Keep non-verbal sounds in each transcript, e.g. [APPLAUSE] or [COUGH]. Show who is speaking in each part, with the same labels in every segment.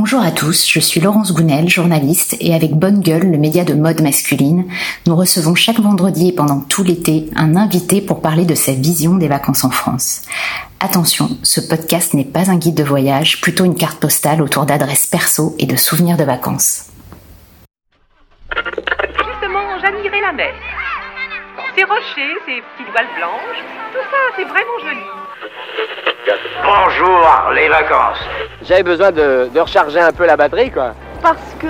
Speaker 1: Bonjour à tous, je suis Laurence Gounel, journaliste, et avec Bonne Gueule, le média de mode masculine, nous recevons chaque vendredi et pendant tout l'été un invité pour parler de sa vision des vacances en France. Attention, ce podcast n'est pas un guide de voyage, plutôt une carte postale autour d'adresses perso et de souvenirs de vacances.
Speaker 2: Justement, j'admirais la mer. Ces rochers, ces petites voiles blanches, tout ça, c'est vraiment joli.
Speaker 3: Bonjour, les vacances.
Speaker 4: J'avais besoin de, de recharger un peu la batterie, quoi.
Speaker 2: Parce que...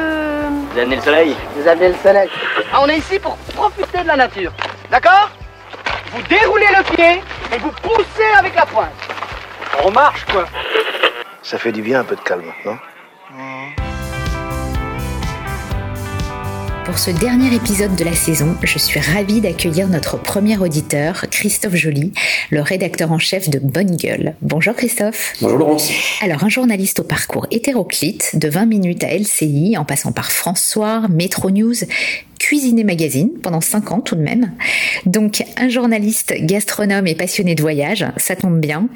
Speaker 3: Vous amenez le soleil
Speaker 4: Vous avez le soleil. Ah, on est ici pour profiter de la nature. D'accord? Vous déroulez le pied et vous poussez avec la pointe. On marche, quoi.
Speaker 5: Ça fait du bien un peu de calme, non?
Speaker 1: Pour ce dernier épisode de la saison, je suis ravie d'accueillir notre premier auditeur, Christophe Joly, le rédacteur en chef de Bonne Gueule. Bonjour Christophe.
Speaker 6: Bonjour Laurence.
Speaker 1: Alors, un journaliste au parcours hétéroclite, de 20 minutes à LCI, en passant par France Soir, Métro News, Cuisiner Magazine, pendant 5 ans tout de même. Donc, un journaliste gastronome et passionné de voyage, ça tombe bien.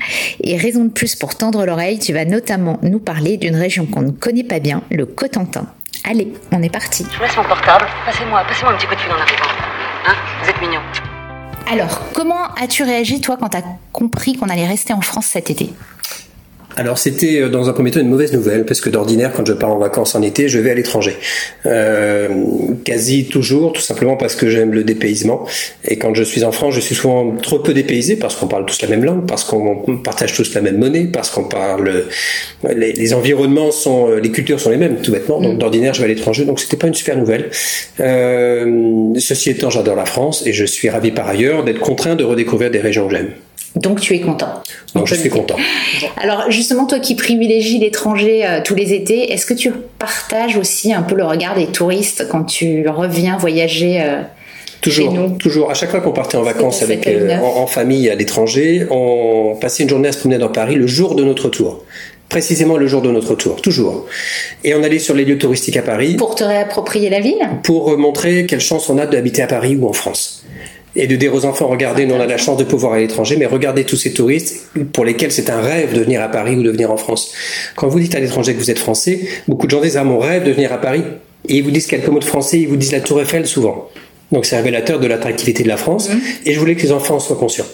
Speaker 1: Et raison de plus pour tendre l'oreille, tu vas notamment nous parler d'une région qu'on ne connaît pas bien, le Cotentin. Allez, on est parti.
Speaker 7: Je vous laisse mon portable. Passez-moi, passez-moi un petit coup de fil en arrivant. Hein Vous êtes mignon.
Speaker 1: Alors, comment as-tu réagi, toi, quand t'as compris qu'on allait rester en France cet été?
Speaker 6: Alors c'était euh, dans un premier temps une mauvaise nouvelle parce que d'ordinaire quand je pars en vacances en été je vais à l'étranger. Euh, quasi toujours tout simplement parce que j'aime le dépaysement et quand je suis en France je suis souvent trop peu dépaysé parce qu'on parle tous la même langue, parce qu'on partage tous la même monnaie, parce qu'on parle les, les, environnements sont les cultures sont les mêmes tout bêtement donc d'ordinaire je vais à l'étranger donc c'était pas une super nouvelle. Euh, ceci étant j'adore la France et je suis ravi par ailleurs d'être contraint de redécouvrir des régions que j'aime.
Speaker 1: Donc tu es content.
Speaker 6: Donc je suis content. [LAUGHS]
Speaker 1: Alors justement, toi qui privilégies l'étranger euh, tous les étés, est-ce que tu partages aussi un peu le regard des touristes quand tu reviens voyager euh,
Speaker 6: Toujours,
Speaker 1: chez nous
Speaker 6: toujours. À chaque fois qu'on partait en vacances avec euh, en, en famille à l'étranger, on passait une journée à se promener dans Paris le jour de notre tour. Précisément le jour de notre tour, toujours. Et on allait sur les lieux touristiques à Paris
Speaker 1: Pour te réapproprier la ville?
Speaker 6: Pour montrer quelle chance on a d'habiter à Paris ou en France. Et de dire aux enfants, regardez, nous on a la chance de pouvoir aller à l'étranger, mais regardez tous ces touristes pour lesquels c'est un rêve de venir à Paris ou de venir en France. Quand vous dites à l'étranger que vous êtes français, beaucoup de gens disent, ah mon rêve de venir à Paris. Et ils vous disent quelques mots de français, ils vous disent la Tour Eiffel souvent. Donc c'est révélateur de l'attractivité de la France. Et je voulais que les enfants en soient conscients.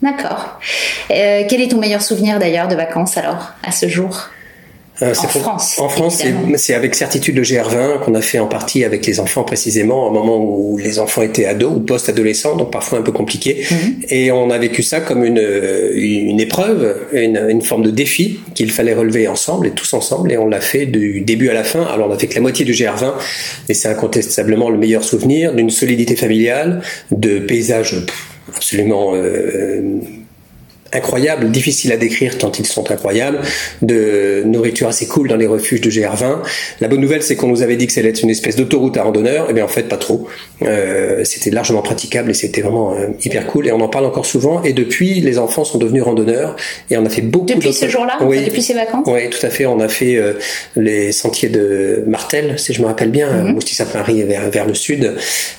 Speaker 1: D'accord. Euh, quel est ton meilleur souvenir d'ailleurs de vacances alors, à ce jour?
Speaker 6: Euh,
Speaker 1: En France,
Speaker 6: En France, c'est- avec certitude le GR20 qu'on a fait en partie avec les enfants précisément, au moment où les enfants étaient ados ou post-adolescents, donc parfois un peu compliqué.
Speaker 1: Mhm.
Speaker 6: Et on a vécu ça comme une, euh, une épreuve, une, une forme de défi qu'il fallait relever ensemble et tous ensemble. Et on l'a fait du début à la fin. Alors on a fait que la moitié du GR20, et c'est incontestablement le meilleur souvenir d'une solidité familiale, de paysages absolument euh, incroyables, difficiles à décrire tant ils sont incroyables, de nourriture assez cool dans les refuges de GR20. La bonne nouvelle, c'est qu'on nous avait dit que ça allait être une espèce d'autoroute à randonneurs, et bien en fait pas trop. Euh, c'était largement praticable et c'était vraiment euh, hyper cool. Et on en parle encore souvent. Et depuis, les enfants sont devenus randonneurs et on a fait beaucoup.
Speaker 1: Depuis ce jour-là
Speaker 6: Oui.
Speaker 1: Depuis ces vacances
Speaker 6: Oui, tout à fait. On a fait euh, les sentiers de Martel, si je me rappelle bien, mm Mousty-Saint-Marie vers, vers le sud.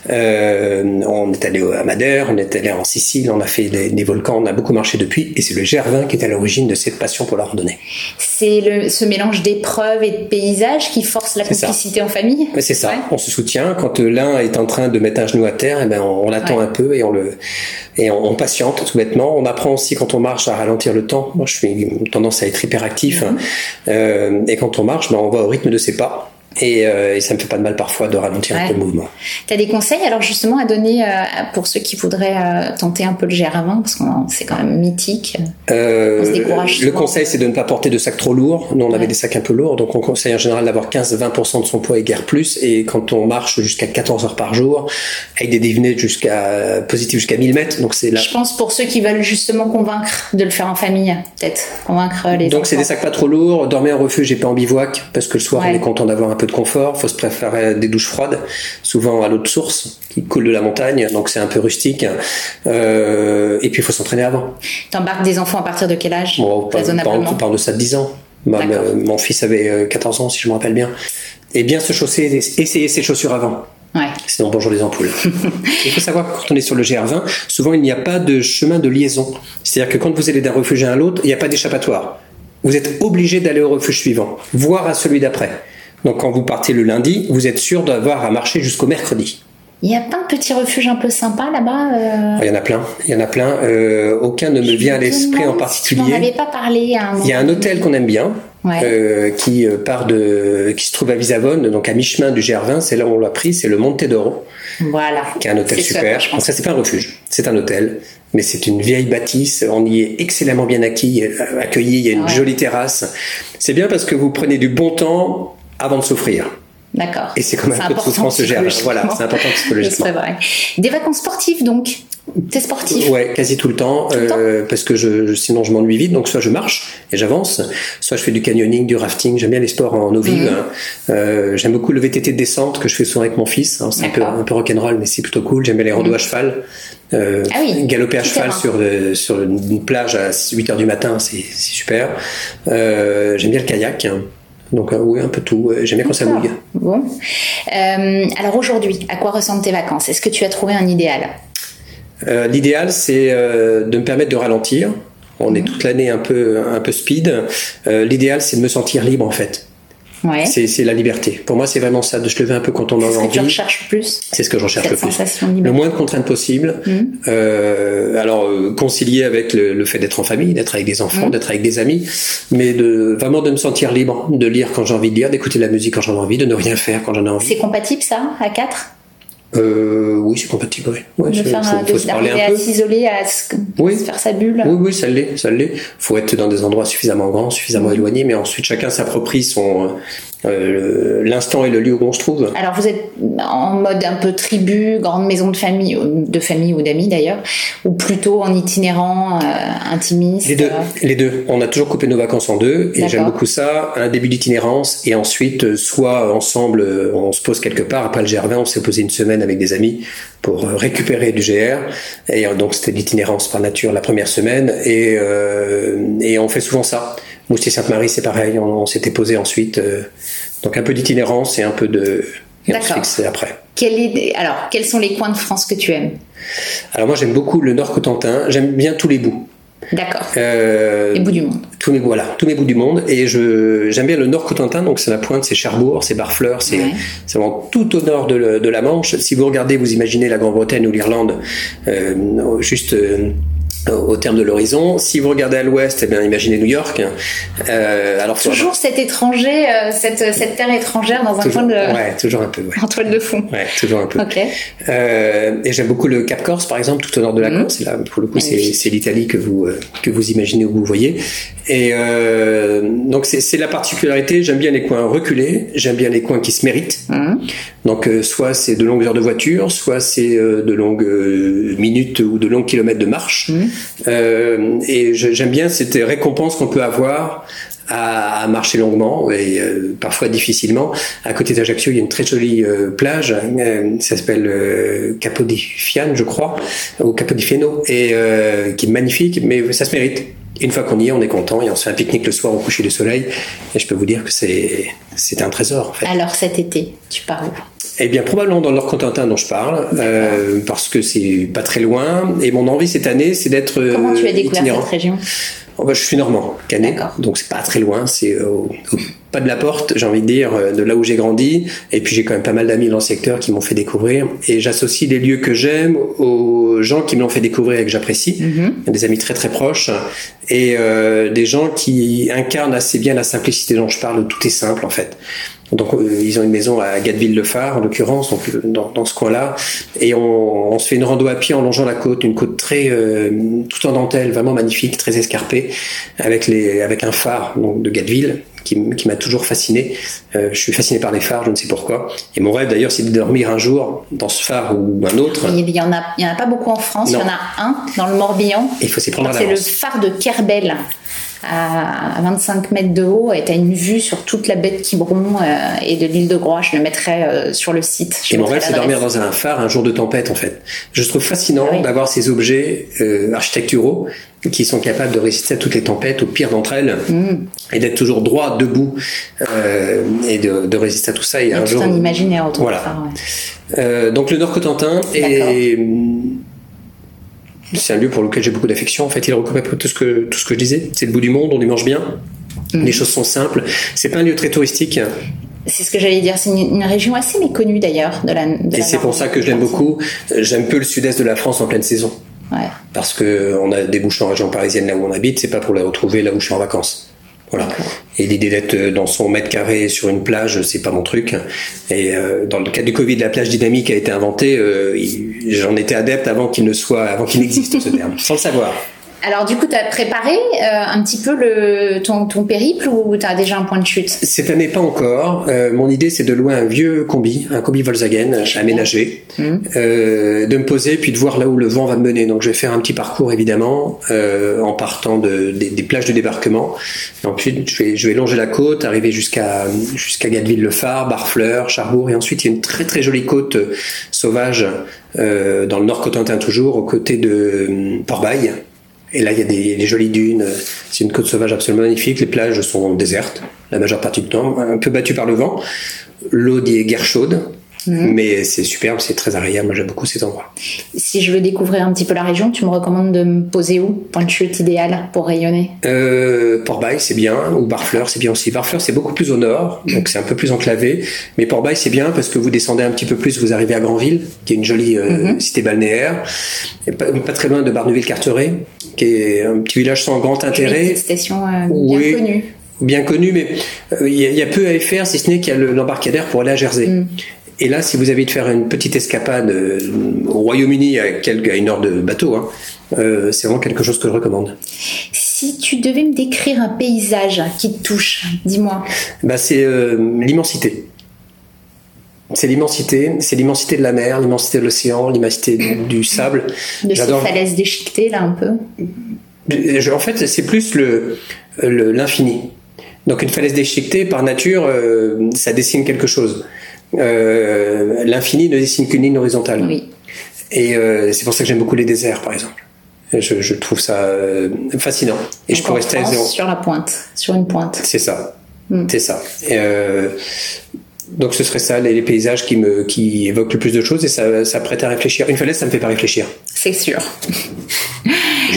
Speaker 6: On est allé à Madère, on est allé en Sicile, on a fait des, des volcans, on a beaucoup marché depuis. Et c'est le Gervin qui est à l'origine de cette passion pour la randonnée.
Speaker 1: C'est ce mélange d'épreuves et de paysages qui force la
Speaker 6: ça.
Speaker 1: complicité en famille
Speaker 6: c'est ça,
Speaker 1: Ouais.
Speaker 6: on se soutient. Quand euh, l'un est en train de mettre un genou à terre, eh ben on, on l'attend
Speaker 1: Ouais.
Speaker 6: un peu et on le et on, on patiente tout bêtement. On apprend aussi quand on marche à ralentir le temps. Moi, je suis une tendance à être hyperactif. hein. Euh, et quand on marche, ben, on va au rythme de ses pas. Et, euh, et ça me fait pas de mal parfois de ralentir un peu le mouvement.
Speaker 1: Tu as des conseils alors justement à donner euh, pour ceux qui voudraient euh, tenter un peu le GR20 parce que c'est quand même mythique.
Speaker 6: Euh,
Speaker 1: On se décourage
Speaker 6: le conseil, c'est de ne pas porter de sacs trop lourds. Nous, on avait des sacs un peu lourds, donc on conseille en général d'avoir 15-20% de son poids et guère plus. Et quand on marche jusqu'à 14 heures par jour, avec des dénivelés jusqu'à positifs jusqu'à 1000 mètres, donc c'est là.
Speaker 1: Je pense pour ceux qui veulent justement convaincre de le faire en famille, peut-être convaincre les
Speaker 6: Donc c'est des sacs pas trop lourds, dormez en refuge et pas en bivouac, parce que le soir
Speaker 1: Ouais.
Speaker 6: on est content d'avoir un peu de confort, faut se préférer des douches froides, souvent à l'eau de source, qui coule de la montagne, donc c'est un peu rustique. Euh, et puis il faut s'entraîner avant.
Speaker 1: T'embarques des enfants à partir de quel âge
Speaker 6: Bon, on parle,
Speaker 1: Raisonnablement.
Speaker 6: on parle de ça de 10 ans. Ma- mon fils avait euh, 14 ans, si je me rappelle bien. Et bien se chausser, essayer ses chaussures avant.
Speaker 1: Ouais.
Speaker 6: Sinon, bonjour les ampoules. [LAUGHS] il faut savoir que quand on est sur le GR20, souvent il n'y a pas de chemin de liaison. C'est-à-dire que quand vous allez d'un refuge à l'autre, il n'y a pas d'échappatoire. vous êtes obligé d'aller au refuge suivant, voire à celui d'après. Donc quand vous partez le lundi, vous êtes sûr d'avoir à marcher jusqu'au mercredi.
Speaker 1: Il y a pas de petits refuges un peu sympas là-bas euh?
Speaker 6: Il y en a plein, il y en a plein. Euh, aucun ne me vient à l'esprit en particulier.
Speaker 1: M'en avais pas parlé. À un
Speaker 6: il y a un hôtel qu'on aime bien,
Speaker 1: Ouais.
Speaker 6: euh, qui euh, part de, qui se trouve à Visavone, donc à mi-chemin du GR20. C'est là où on l'a pris, c'est le Monte d'Oro,
Speaker 1: Voilà.
Speaker 6: qui est un hôtel
Speaker 1: à
Speaker 6: super.
Speaker 1: pense.
Speaker 6: ça, c'est pas un refuge, c'est un hôtel, mais c'est une vieille bâtisse. On y est excellemment bien acquis, euh, accueilli. Il y a une
Speaker 1: Ouais.
Speaker 6: jolie terrasse. C'est bien parce que vous prenez du bon temps avant de souffrir.
Speaker 1: D'accord.
Speaker 6: Et c'est comme un peu de souffrance de GR20. Voilà, c'est important psychologiquement. [LAUGHS]
Speaker 1: C'est vrai. Des vacances sportives donc? T'es sportif?
Speaker 6: Ouais, quasi tout le temps,
Speaker 1: le temps?
Speaker 6: euh, parce que je, je- sinon je m'ennuie vite. Donc soit je marche et j'avance, soit je fais du canyoning, du rafting. J'aime bien les sports en eau vive. Euh, J'aime beaucoup le VTT de descente que je fais souvent avec mon fils. C'est un peu,
Speaker 1: D'accord.
Speaker 6: un peu rock'n'roll, mais c'est plutôt cool. J'aime bien les randos à cheval. Euh,
Speaker 1: Ah oui,
Speaker 6: galoper à
Speaker 1: tout
Speaker 6: cheval
Speaker 1: terrain.
Speaker 6: sur, le- sur une plage à 8 heures du matin, c'est super. J'aime bien le kayak. hein. Donc euh, oui, un peu tout. J'aime bien quand ça mouille.
Speaker 1: Bon. Euh, alors aujourd'hui, à quoi ressemblent tes vacances? Est-ce que tu as trouvé un idéal?
Speaker 6: Euh, L'idéal, c'est euh, de me permettre de ralentir. On
Speaker 1: Mhm.
Speaker 6: est toute l'année un peu, un peu speed. Euh, L'idéal, c'est de me sentir libre, en fait.
Speaker 1: Ouais.
Speaker 6: C'est c'est la liberté. Pour moi, c'est vraiment ça, de se lever un peu quand on en
Speaker 1: C'est
Speaker 6: a
Speaker 1: ce que
Speaker 6: envie.
Speaker 1: recherches plus
Speaker 6: C'est ce que je recherche le plus. Le moins de contraintes possible.
Speaker 1: Mhm.
Speaker 6: Euh, alors, concilier avec le, le fait d'être en famille, d'être avec des enfants,
Speaker 1: Mhm.
Speaker 6: d'être avec des amis, mais de vraiment de me sentir libre, de lire quand j'ai envie de lire, d'écouter la musique quand j'en ai envie, de ne rien faire quand j'en ai envie.
Speaker 1: C'est compatible ça, à 4
Speaker 6: Euh, oui, c'est compatible, oui. Ouais,
Speaker 1: De faire
Speaker 6: faut-
Speaker 1: un-
Speaker 6: faut
Speaker 1: de-
Speaker 6: se parler un
Speaker 1: à
Speaker 6: peu.
Speaker 1: s'isoler, à se,
Speaker 6: Oui.
Speaker 1: se faire sa bulle
Speaker 6: Oui, oui, ça l'est, ça l'est. Faut être dans des endroits suffisamment grands, suffisamment éloignés, mais ensuite chacun s'approprie son euh, l'instant et le lieu où on se trouve.
Speaker 1: Alors vous êtes en mode un peu tribu, grande maison de famille, de famille ou d'amis d'ailleurs, ou plutôt en itinérant, euh, intimiste
Speaker 6: Les deux,
Speaker 1: euh,
Speaker 6: les deux. On a toujours coupé nos vacances en deux, et j'aime beaucoup ça. Un début d'itinérance, et ensuite, euh, soit ensemble, on se pose quelque part. Après le GR20, on s'est posé une semaine avec des amis pour récupérer du GR. Et donc c'était l'itinérance par nature la première semaine, et, euh, et on fait souvent ça. Moustier-Sainte-Marie, c'est pareil. On, on s'était posé ensuite. euh, donc un peu d'itinérance et un peu de.
Speaker 1: D'accord.
Speaker 6: fixe après.
Speaker 1: quel est- Alors, quels sont les coins de France que tu aimes?
Speaker 6: Alors moi j'aime beaucoup le Nord Cotentin, j'aime bien tous les bouts.
Speaker 1: D'accord.
Speaker 6: Euh,
Speaker 1: Les bouts du monde.
Speaker 6: tous mes voilà, tous mes bouts du monde et je j'aime bien le Nord Cotentin donc c'est la pointe, c'est Cherbourg, c'est Barfleur, c'est
Speaker 1: Ouais.
Speaker 6: c'est vraiment tout au nord de, le- de la Manche. Si vous regardez, vous imaginez la Grande-Bretagne ou l'Irlande euh, juste euh, au terme de l'horizon. Si vous regardez à l'ouest, eh bien imaginez New York. Euh, alors
Speaker 1: Toujours cet étranger, euh, cette, cette terre étrangère dans un
Speaker 6: toujours,
Speaker 1: coin de,
Speaker 6: ouais, toujours un peu, ouais.
Speaker 1: en toile de fond.
Speaker 6: Ouais, toujours un peu.
Speaker 1: Ok.
Speaker 6: Euh, et j'aime beaucoup le Cap Corse, par exemple, tout au nord de la
Speaker 1: Mhm.
Speaker 6: Corse. Là, pour le coup, c'est
Speaker 1: Magnifique.
Speaker 6: c'est l'Italie que vous euh, que vous imaginez ou vous voyez. Et euh, donc c'est c'est la particularité. J'aime bien les coins reculés. J'aime bien les coins qui se méritent.
Speaker 1: Mhm.
Speaker 6: Donc euh, soit c'est de longues heures de voiture, soit c'est euh, de longues minutes ou de longs kilomètres de marche.
Speaker 1: Mhm.
Speaker 6: Euh, et j'aime bien cette récompense qu'on peut avoir à, marcher longuement et euh, parfois difficilement. À côté d'Ajaccio, il y a une très jolie euh, plage, ça s'appelle Capo di Fiane, je crois, ou Capo di Fieno, et qui est magnifique, mais ça se mérite. Une fois qu'on y est, on est content et on se fait un pique-nique le soir au coucher du soleil. Et je peux vous dire que c'est un trésor.
Speaker 1: Alors cet été, tu pars où
Speaker 6: Eh bien, probablement dans le Nord-Cotentin dont je parle, euh, parce que c'est pas très loin. Et mon envie cette année, c'est d'être euh,
Speaker 1: Comment tu as découvert
Speaker 6: itinérant.
Speaker 1: cette région?
Speaker 6: Oh, bah, je suis normand, canet, donc c'est pas très loin, c'est au, au pas de la porte, j'ai envie de dire, euh, de là où j'ai grandi. Et puis j'ai quand même pas mal d'amis dans le secteur qui m'ont fait découvrir. Et j'associe les lieux que j'aime aux gens qui me l'ont fait découvrir et que j'apprécie.
Speaker 1: Mhm.
Speaker 6: Des amis très très proches et euh, des gens qui incarnent assez bien la simplicité dont je parle. Tout est simple en fait. Donc euh, ils ont une maison à Gatteville-le-Phare en l'occurrence, donc euh, dans, dans ce coin-là, et on, on se fait une rando à pied en longeant la côte, une côte très euh, tout en dentelle, vraiment magnifique, très escarpée, avec les avec un phare donc de Gatteville qui, qui m'a toujours fasciné. Euh, je suis fasciné par les phares, je ne sais pourquoi. Et mon rêve d'ailleurs, c'est de dormir un jour dans ce phare ou un autre.
Speaker 1: Il y en a, il y en a pas beaucoup en France.
Speaker 6: Non.
Speaker 1: Il y en a un dans le Morbihan.
Speaker 6: Et il faut s'y prendre à
Speaker 1: C'est le phare de Kerbel à 25 mètres de haut et tu as une vue sur toute la baie de Quiberon euh, et de l'île de Groix. Je le mettrai euh, sur le site. Je
Speaker 6: Et mon rêve, c'est dormir dans un phare un jour de tempête, en fait. Je trouve fascinant
Speaker 1: Ah oui.
Speaker 6: d'avoir ces objets euh, architecturaux qui sont capables de résister à toutes les tempêtes, au pire d'entre elles,
Speaker 1: Mm.
Speaker 6: et d'être toujours droit, debout, euh, et de, de résister à tout ça. Et un
Speaker 1: tout
Speaker 6: jour,
Speaker 1: un imaginaire autour
Speaker 6: Voilà.
Speaker 1: du phare. ouais.
Speaker 6: Euh, donc le Nord-Cotentin est c'est un lieu pour lequel j'ai beaucoup d'affection. En fait, il regroupe un peu tout ce que tout ce que je disais. C'est le bout du monde, on y mange bien, Les choses sont simples. C'est pas un lieu très touristique.
Speaker 1: C'est ce que j'allais dire. C'est une, une région assez méconnue d'ailleurs de la. de
Speaker 6: Et
Speaker 1: la
Speaker 6: c'est pour ça que je l'aime beaucoup. Euh, J'aime peu le sud-est de la France en pleine saison.
Speaker 1: Ouais.
Speaker 6: Parce que on a des bouches en région parisienne là où on habite, c'est pas pour les retrouver là où je suis en vacances. Voilà. Et l'idée d'être dans son mètre carré sur une plage, c'est pas mon truc. Et euh, dans le cas du Covid, la plage dynamique a été inventée. euh, J'en étais adepte avant qu'il ne soit, avant qu'il n'existe ce terme, [LAUGHS] sans le savoir.
Speaker 1: Alors du coup, tu as préparé euh, un petit peu le, ton, ton périple ou tu as déjà un point de chute?
Speaker 6: Cette année, pas encore. Euh, mon idée, c'est de louer un vieux combi, un combi Volkswagen aménagé, euh, de me poser puis de voir là où le vent va me mener. Donc, je vais faire un petit parcours évidemment euh, en partant de, des, des plages de débarquement. Et ensuite, je vais, je vais longer la côte, arriver jusqu'à jusqu'à Gatteville-le-Phare, Barfleur, Charbourg, et ensuite il y a une très très jolie côte euh, sauvage euh, dans le Nord Cotentin toujours, aux côtés de euh, Port-Bail. Et là, il y a des, jolies dunes. C'est une côte sauvage absolument magnifique. Les plages sont désertes, la majeure partie du temps, un peu battues par le vent. L'eau est guère chaude, mais c'est superbe, c'est très agréable. Moi, j'aime beaucoup cet endroit.
Speaker 1: Si je veux découvrir un petit peu la région, tu me recommandes de me poser où? Point de chute idéal pour rayonner
Speaker 6: Euh, Port-Bail, c'est bien, ou Barfleur, c'est bien aussi. Barfleur, c'est beaucoup plus au nord, donc c'est un peu plus enclavé. Mais Port-Bail, c'est bien parce que vous descendez un petit peu plus, vous arrivez à Granville, qui est une jolie euh, cité balnéaire, et pas, pas très loin de Barneville-Carteret, qui est un petit village sans grand
Speaker 1: Une
Speaker 6: intérêt.
Speaker 1: petite station euh, bien connue.
Speaker 6: bien connu, mais euh, il y, a- peu à y faire, si ce n'est qu'il y a le- l'embarcadère pour aller à Jersey.
Speaker 1: Mm.
Speaker 6: Et là, si vous avez de faire une petite escapade euh, au Royaume-Uni à, quelques- à une heure de bateau, hein, euh, c'est vraiment quelque chose que je recommande.
Speaker 1: Si tu devais me décrire un paysage qui te touche, dis-moi.
Speaker 6: Bah, c'est euh, l'immensité. C'est l'immensité, c'est l'immensité de la mer, l'immensité de l'océan, l'immensité du, du sable.
Speaker 1: De ces
Speaker 6: J'adore.
Speaker 1: falaises déchiquetées là un peu.
Speaker 6: Je- En fait, c'est plus le le- l'infini. Donc une falaise déchiquetée, par nature, euh, ça dessine quelque chose. Euh, L'infini ne dessine qu'une ligne horizontale.
Speaker 1: Oui.
Speaker 6: Et euh, c'est pour ça que j'aime beaucoup les déserts, par exemple. Je, je trouve ça euh, fascinant. Et je peux rester à zéro.
Speaker 1: sur la pointe, sur une pointe.
Speaker 6: C'est ça.
Speaker 1: Mm.
Speaker 6: C'est ça. Et, donc ce serait ça, les, les paysages qui me qui évoquent le plus de choses et ça, ça prête à réfléchir. Une falaise, ça me fait pas réfléchir.
Speaker 1: C'est sûr.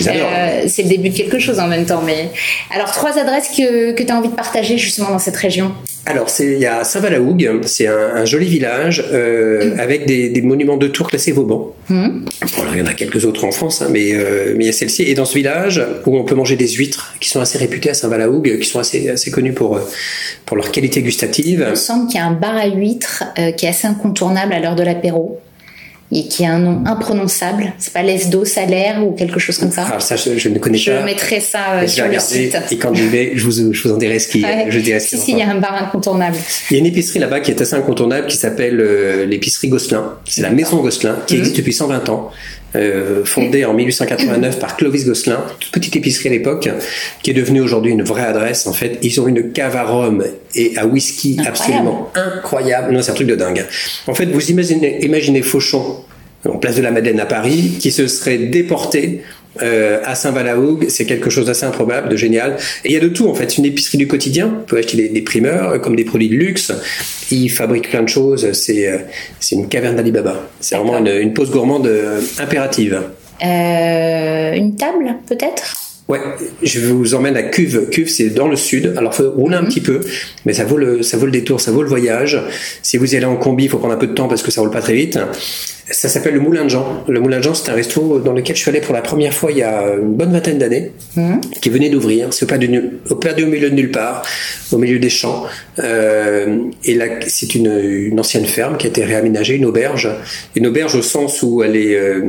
Speaker 1: Euh, c'est le début de quelque chose en même temps. Mais alors trois adresses que, que tu as envie de partager justement dans cette région.
Speaker 6: Alors, c'est- il y a Saint-Valahougue, c'est un, un joli village euh, avec des, des monuments de tours classés Vauban.
Speaker 1: Mhm.
Speaker 6: Bon, là, il y en a quelques autres en France, hein, mais, euh, mais il y a celle-ci. Et dans ce village, où on peut manger des huîtres, qui sont assez réputées à Saint-Valahougue, qui sont assez, assez connues pour, pour leur qualité gustative.
Speaker 1: Il me semble qu'il y a un bar à huîtres euh, qui est assez incontournable à l'heure de l'apéro et qui a un nom imprononçable. C'est pas l'Esdo Salaire ou quelque chose comme ça.
Speaker 6: Alors ça, je, je ne connais
Speaker 1: je
Speaker 6: pas.
Speaker 1: mettrai ça euh,
Speaker 6: je
Speaker 1: sur le site.
Speaker 6: et quand j'y vais, je vous, je vous en dirai ce qui,
Speaker 1: Ouais.
Speaker 6: je dirai ce
Speaker 1: si, si, il y a un bar incontournable.
Speaker 6: Il y a une épicerie là-bas qui est assez incontournable qui s'appelle euh, l'épicerie Gosselin. C'est la maison Gosselin qui existe depuis 120 ans. Euh, fondée en 1889 par Clovis Gosselin, toute petite épicerie à l'époque, qui est devenue aujourd'hui une vraie adresse. En fait, ils ont une cave à rhum et à whisky
Speaker 1: Incroyable.
Speaker 6: absolument incroyable. Non, c'est un truc de dingue. En fait, vous imaginez, imaginez Fauchon, en place de la Madeleine à Paris, qui se serait déporté euh, à Saint-Valahougue, c'est quelque chose d'assez improbable, de génial. Et il y a de tout en fait, c'est une épicerie du quotidien. Vous pouvez acheter des, des primeurs euh, comme des produits de luxe. Ils fabriquent plein de choses. C'est euh, une caverne d'Alibaba. C'est vraiment une, une pause gourmande euh, impérative.
Speaker 1: Une table, peut-être?
Speaker 6: Ouais, je vous emmène à Cuve. Cuve, c'est dans le sud. Alors, faut rouler un petit peu, mais ça vaut le, ça vaut le détour, ça vaut le voyage. Si vous y allez en combi, il faut prendre un peu de temps parce que ça roule pas très vite. Ça s'appelle le Moulin de Jean. Le Moulin de Jean, c'est un resto dans lequel je suis allé pour la première fois il y a une bonne vingtaine d'années, qui venait d'ouvrir. C'est au perdu, au milieu de nulle part, au milieu des champs. Euh, et là, c'est une, une ancienne ferme qui a été réaménagée, une auberge. Une auberge au sens où elle est, euh,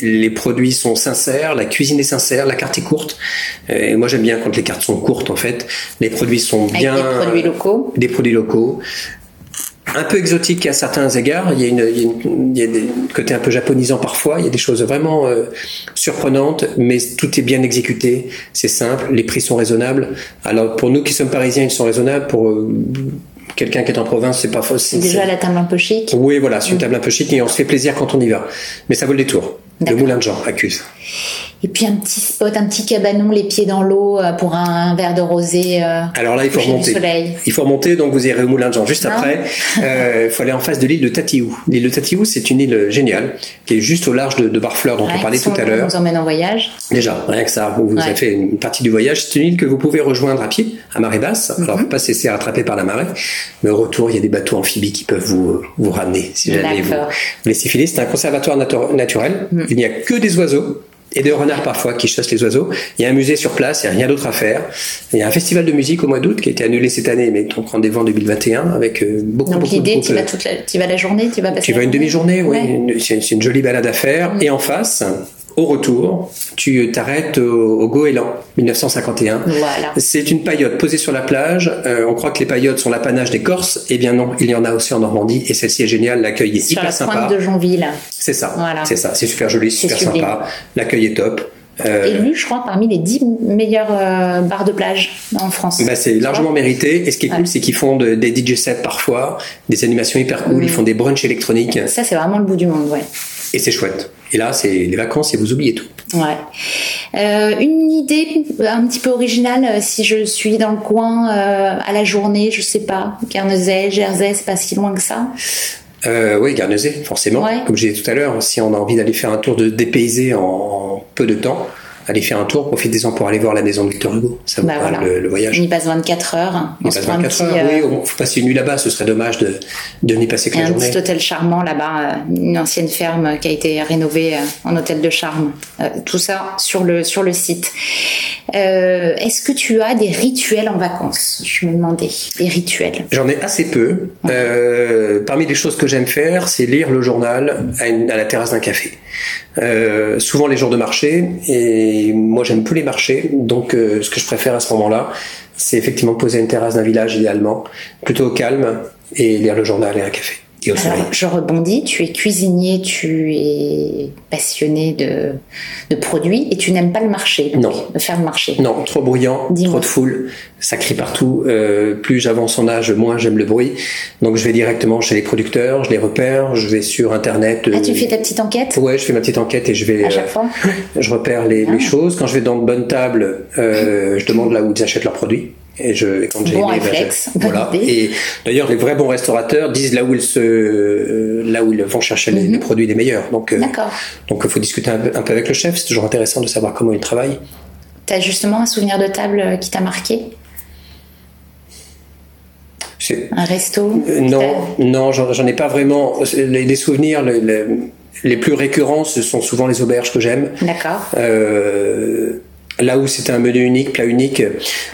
Speaker 6: les produits sont sincères, la cuisine est sincère, la carte est courte. Euh, Et moi, j'aime bien quand les cartes sont courtes, en fait. Les produits sont
Speaker 1: Avec
Speaker 6: bien.
Speaker 1: des produits locaux.
Speaker 6: Des produits locaux. Un peu exotique à certains égards. Il y a, une, il y a, une- il y a des côtés un peu japonisants parfois. Il y a des choses vraiment euh, surprenantes, mais tout est bien exécuté. C'est simple. Les prix sont raisonnables. Alors pour nous qui sommes parisiens, ils sont raisonnables. Pour euh, quelqu'un qui est en province, c'est pas faux.
Speaker 1: Déjà la table un peu chic.
Speaker 6: Oui, voilà, c'est une table un peu chic et on se fait plaisir quand on y va. Mais ça vaut le détour. Le. Moulin de Jean, accuse.
Speaker 1: Et puis un petit spot, un petit cabanon, les pieds dans l'eau euh, pour un, verre de rosé. Euh,
Speaker 6: Alors là, il faut remonter. Il faut remonter, donc vous irez au Moulin de Jean juste après. [LAUGHS] Euh, il faut aller en face de l'île de Tatiou. L'île de Tatiou, c'est une île géniale qui est juste au large de, Barfleur dont on parlait tout à l'heure.
Speaker 1: vous emmène en voyage.
Speaker 6: Déjà, rien que ça, vous, avez fait une partie du voyage. C'est une île que vous pouvez rejoindre à pied, à marée basse. Alors, vous ne pas se laisser rattraper par la marée, mais au retour, il y a des bateaux amphibies qui peuvent vous, vous ramener si jamais vous, vous laissez filer. C'est un conservatoire naturel. Mm. Il n'y a que des oiseaux et des renards parfois qui chassent les oiseaux. Il y a un musée sur place, il n'y a rien d'autre à faire. Il y a un festival de musique au mois d'août qui a été annulé cette année, mais donc rendez-vous en 2021 avec euh, beaucoup,
Speaker 1: donc,
Speaker 6: beaucoup
Speaker 1: l'idée, tu vas, toute la, tu vas la journée, tu vas passer.
Speaker 6: Tu vas une demi-journée, oui. C'est une, jolie balade à faire. Mm. Et en face, au retour, tu t'arrêtes au, Goéland, 1951.
Speaker 1: Voilà.
Speaker 6: C'est une paillote posée sur la plage. Euh, on croit que les paillotes sont l'apanage des Corses. Eh bien non, il y en a aussi en Normandie. Et celle-ci est géniale. L'accueil est hyper sympa.
Speaker 1: Sur la pointe de Jonville.
Speaker 6: C'est ça. Voilà. C'est ça. C'est super joli, super sympa. L'accueil est top.
Speaker 1: Euh, élu, je crois, parmi les 10 meilleurs euh, bars de plage en France.
Speaker 6: Bah, c'est largement mérité. Et ce qui est cool, c'est qu'ils font des DJ sets parfois, des animations hyper cool, ils font des brunchs électroniques.
Speaker 1: Ça, c'est vraiment le bout du monde, ouais.
Speaker 6: Et c'est chouette. Et là, c'est les vacances et vous oubliez tout.
Speaker 1: Ouais. Euh, une idée un petit peu originale, si je suis dans le coin à la journée, je sais pas, Guernesey, Jersey, c'est pas si loin que ça.
Speaker 6: Euh, oui, Guernesey, forcément. Comme je disais tout à l'heure, si on a envie d'aller faire un tour de dépayser en peu de temps, aller faire un tour, profitez-en pour aller voir la maison de Victor Hugo. Ça
Speaker 1: bah le, voyage. On y passe 24 heures.
Speaker 6: On, passe 24 heures, oui. Il faut passer une nuit là-bas. Ce serait dommage de, de n'y passer que la journée.
Speaker 1: Un petit hôtel charmant là-bas, euh, une ancienne ferme qui a été rénovée euh, en hôtel de charme. Euh, tout ça sur le, sur le site. Est-ce que tu as des rituels en vacances? Je me demandais. Des rituels.
Speaker 6: J'en ai assez peu. parmi les choses que j'aime faire, c'est lire le journal à, à la terrasse d'un café. Souvent les jours de marché et et moi, j'aime peu les marchés. Donc, euh, ce que je préfère à ce moment-là, c'est effectivement poser une terrasse d'un village idéalement, plutôt au calme, et lire le journal et un café.
Speaker 1: Alors, je rebondis, tu es cuisinier, tu es passionné de, de produits et tu n'aimes pas le marché,
Speaker 6: non.
Speaker 1: de faire le marché.
Speaker 6: Non, trop bruyant, trop de foule, ça crie partout. Euh, plus j'avance en âge, moins j'aime le bruit. Donc je vais directement chez les producteurs, je les repère, je vais sur Internet.
Speaker 1: Ah, tu fais ta petite enquête?
Speaker 6: Ouais, je fais ma petite enquête et je vais...
Speaker 1: À chaque fois [LAUGHS]
Speaker 6: Je repère les, les, ah. choses. Quand je vais dans de bonnes tables, euh, je demande là où ils achètent leurs produits. Et je, quand j'ai
Speaker 1: bon réflexe, voilà.
Speaker 6: Et d'ailleurs, les vrais bons restaurateurs disent là où ils se, là où ils vont chercher les, mhm. produits les meilleurs. Donc, euh, donc, il faut discuter un peu, avec le chef. C'est toujours intéressant de savoir comment il travaille.
Speaker 1: T'as justement un souvenir de table qui t'a marqué? Un resto
Speaker 6: euh, Non, non, j'en ai pas vraiment. Les, souvenirs, les, les, plus récurrents, ce sont souvent les auberges que j'aime.
Speaker 1: D'accord.
Speaker 6: Euh, Là où c'était un menu unique, plat unique.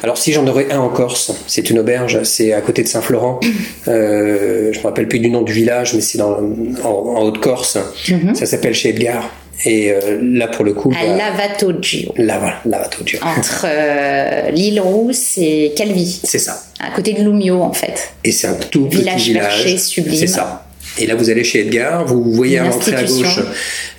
Speaker 6: Alors si j'en aurais un en Corse, c'est une auberge, c'est à côté de Saint-Florent. Euh, je me rappelle plus du nom du village, mais c'est en, en Haute-Corse. Mhm. Ça s'appelle chez Edgar. Et euh, là, pour le coup.
Speaker 1: À bah, Lavatoggio.
Speaker 6: Là, voilà, Lavatoggio.
Speaker 1: Entre [LAUGHS] euh, l'île Rousse et Calvi.
Speaker 6: C'est ça.
Speaker 1: À côté de Lumio, en fait.
Speaker 6: Et c'est un tout petit village.
Speaker 1: sublime.
Speaker 6: C'est ça. Et là, vous allez chez Edgar, vous voyez à l'entrée à gauche,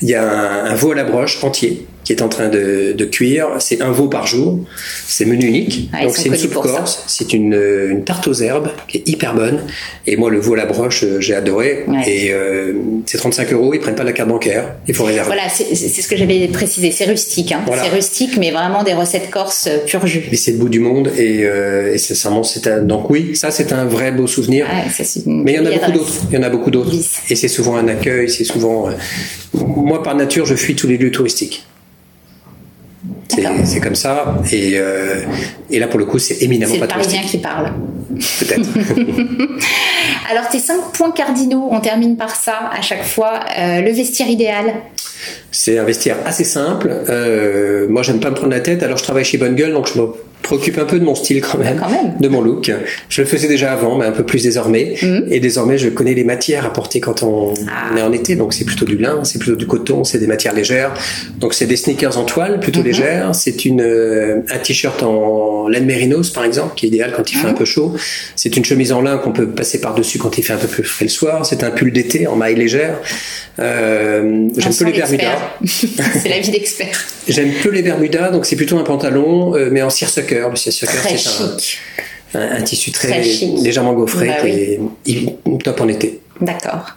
Speaker 6: il y a un, un veau à la broche entier qui est en train de, de cuire. C'est un veau par jour. C'est menu unique.
Speaker 1: Ah,
Speaker 6: Donc c'est une soupe corse. C'est une, une, tarte aux herbes qui est hyper bonne. Et moi, le veau à la broche, euh, j'ai adoré. Et euh, c'est 35 euros. Ils prennent pas la carte bancaire. Il faut réserver.
Speaker 1: Voilà, c'est ce que j'avais précisé. C'est rustique. Hein. C'est rustique, mais vraiment des recettes corse euh, pur jus.
Speaker 6: Mais c'est le bout du monde. Et, euh, et sincèrement, c'est un... donc oui, ça c'est un vrai beau souvenir. mais il y en a beaucoup d'autres. Il y en a beaucoup d'autres. Et c'est souvent un accueil. C'est souvent. Moi, par nature, je fuis tous les lieux touristiques. C'est comme ça. Et, euh, et, là, pour le coup, c'est éminemment pas
Speaker 1: C'est le Parisien qui parle.
Speaker 6: Peut-être. [LAUGHS]
Speaker 1: Alors, tes cinq points cardinaux, on termine par ça à chaque fois. Euh, le vestiaire idéal
Speaker 6: C'est un vestiaire assez simple. Euh, moi, j'aime pas me prendre la tête. Alors, je travaille chez Bonne Gueule, donc je me préoccupe un peu de mon style quand même, de mon look. Je le faisais déjà avant, mais un peu plus désormais. Mhm. Et désormais, je connais les matières à porter quand on, ah. est en été. Donc c'est plutôt du lin, c'est plutôt du coton, c'est des matières légères. Donc c'est des sneakers en toile plutôt mhm. légères. C'est une euh, un t-shirt en laine mérinos par exemple, qui est idéal quand il fait un mhm. peu chaud. C'est une chemise en lin qu'on peut passer par dessus quand il fait un peu plus frais le soir. C'est un pull d'été en maille légère. Euh, j'aime peu les bermudas. [LAUGHS]
Speaker 1: c'est la vie d'expert.
Speaker 6: j'aime peu les bermudas, donc c'est plutôt un pantalon, euh, mais en seersucker. Le seersucker, c'est un, un, tissu très, légèrement gaufré bah et top en été.
Speaker 1: D'accord.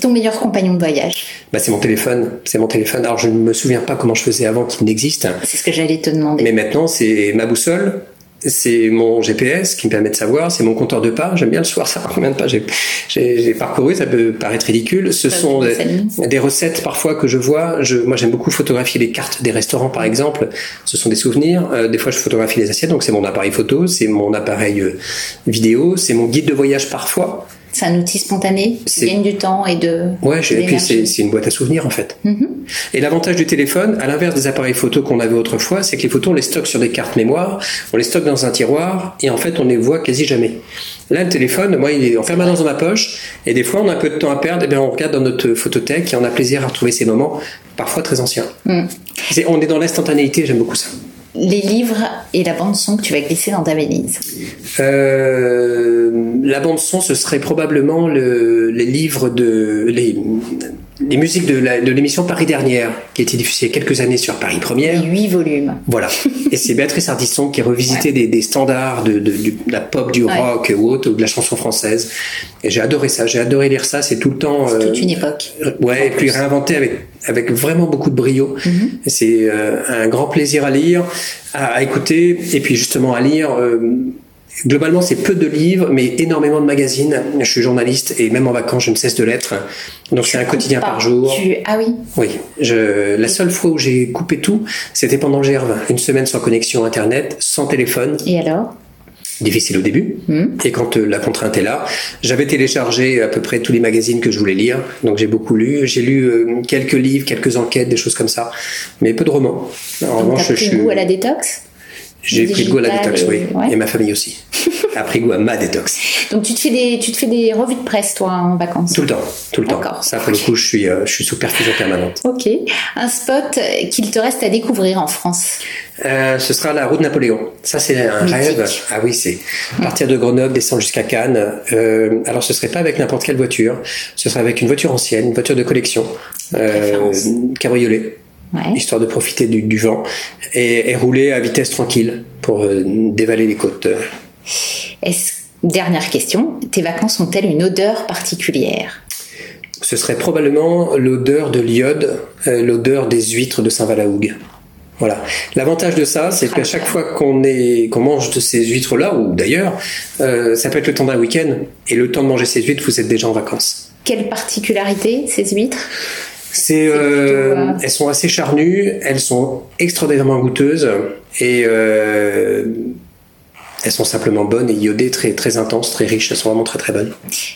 Speaker 1: Ton meilleur compagnon de voyage
Speaker 6: bah, C'est mon téléphone. C'est mon téléphone. Alors, je ne me souviens pas comment je faisais avant qu'il n'existe.
Speaker 1: C'est ce que j'allais te demander.
Speaker 6: Mais maintenant, c'est ma boussole, c'est mon GPS qui me permet de savoir, c'est mon compteur de pas. J'aime bien le soir savoir combien de pas j'ai parcouru. Ça peut paraître ridicule. Ce sont des, recettes parfois que je vois. Je, moi, j'aime beaucoup photographier les cartes des restaurants, par exemple. Ce sont des souvenirs. Euh, des fois, je photographie les assiettes. Donc, c'est mon appareil photo, c'est mon appareil euh, vidéo, c'est mon guide de voyage parfois.
Speaker 1: C'est un outil spontané qui gagne du temps et de.
Speaker 6: Ouais, et puis c'est une boîte à souvenirs en fait. Mm-hmm. Et l'avantage du téléphone, à l'inverse des appareils photo qu'on avait autrefois, c'est que les photos on les stocke sur des cartes mémoire, on les stocke dans un tiroir et en fait on les voit quasi jamais. Là, le téléphone, moi, il est en permanence dans ma poche et des fois on a un peu de temps à perdre, et bien on regarde dans notre photothèque et on a plaisir à retrouver ces moments, parfois très anciens. Mm. on est dans l'instantanéité, j'aime beaucoup ça
Speaker 1: les livres et la bande son que tu vas glisser dans ta valise.
Speaker 6: Euh, La bande son, ce serait probablement le, les livres de les, les musiques de l'émission Paris dernière, qui a été diffusée il y a quelques années sur Paris Première.
Speaker 1: Huit volumes.
Speaker 6: Voilà. et c'est Béatrice Ardisson qui revisitait des, des, standards de, de, la pop, du rock ou autre, ou de la chanson française. Et j'ai adoré ça. J'ai adoré lire ça. C'est tout le temps.
Speaker 1: C'est toute une époque.
Speaker 6: Ouais, et puis réinventé avec avec vraiment beaucoup de brio. Mhm. C'est euh, un grand plaisir à lire, à, écouter, et puis justement à lire. Euh, globalement, c'est peu de livres, mais énormément de magazines. Je suis journaliste et même en vacances, je ne cesse de l'être. Donc c'est un quotidien par jour.
Speaker 1: Ah oui.
Speaker 6: Oui. Je... La seule fois où j'ai coupé tout, c'était pendant le GR20. Une semaine sans connexion internet, sans téléphone.
Speaker 1: Et alors?
Speaker 6: Difficile au début. Hmm. Et quand euh, la contrainte est là, j'avais téléchargé à peu près tous les magazines que je voulais lire. Donc j'ai beaucoup lu. J'ai lu euh, quelques livres, quelques enquêtes, des choses comme ça, mais peu de romans.
Speaker 1: En revanche, je suis. à la détox?
Speaker 6: J'ai pris goût à la détox, oui. Et ma famille aussi. [LAUGHS] a pris goût à ma détox.
Speaker 1: Donc tu te fais des, tu te fais des revues de presse, toi, en vacances?
Speaker 6: Tout le temps, tout le temps. Ça, pour le coup, je suis, euh, je suis sous perfusion permanente.
Speaker 1: Ok. Un spot qu'il te reste à découvrir en France?
Speaker 6: Euh, Ce sera la route Napoléon. Ça, c'est un rêve. Ah oui, c'est partir de Grenoble, descendre jusqu'à Cannes. Euh, alors, ce serait pas avec n'importe quelle voiture. Ce serait avec une voiture ancienne, une voiture de collection, euh, histoire de profiter du, vent, et, rouler à vitesse tranquille pour euh, dévaler les côtes.
Speaker 1: Dernière question, tes vacances ont-elles une odeur particulière?
Speaker 6: Ce serait probablement l'odeur de l'iode, euh, l'odeur des huîtres de Saint-Valahougue. Voilà. L'avantage de ça, c'est qu'à chaque fois qu'on mange de ces huîtres-là, ou d'ailleurs, euh, ça peut être le temps d'un week-end, et le temps de manger ces huîtres, vous êtes déjà en vacances.
Speaker 1: Quelle particularité ces huîtres?
Speaker 6: C'est, euh, elles sont assez charnues, elles sont extraordinairement goûteuses et euh, elles sont simplement bonnes et iodées, très, très intenses, très riches. Elles sont vraiment très très bonnes.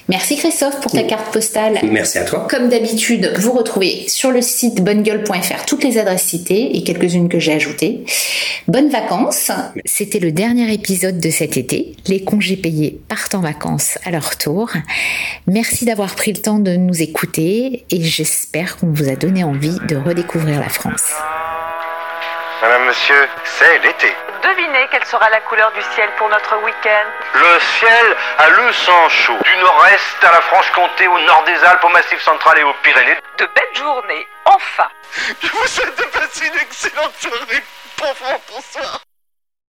Speaker 1: Merci Christophe pour ta carte postale.
Speaker 6: Merci à toi.
Speaker 1: Comme d'habitude, vous retrouvez sur le site bonnegueule.fr toutes les adresses citées et quelques-unes que j'ai ajoutées. Bonnes vacances. C'était le dernier épisode de cet été. Les congés payés partent en vacances à leur tour. Merci d'avoir pris le temps de nous écouter et j'espère qu'on vous a donné envie de redécouvrir la France.
Speaker 8: Madame, monsieur, c'est l'été.
Speaker 2: Devinez quelle sera la couleur du ciel pour notre week-end
Speaker 8: Le ciel a le sang chaud. Du nord-est à la Franche-Comté, au nord des Alpes, au Massif central et aux Pyrénées.
Speaker 2: De belles journées, enfin
Speaker 8: Je vous souhaite de passer une excellente soirée. Bonsoir, bonsoir.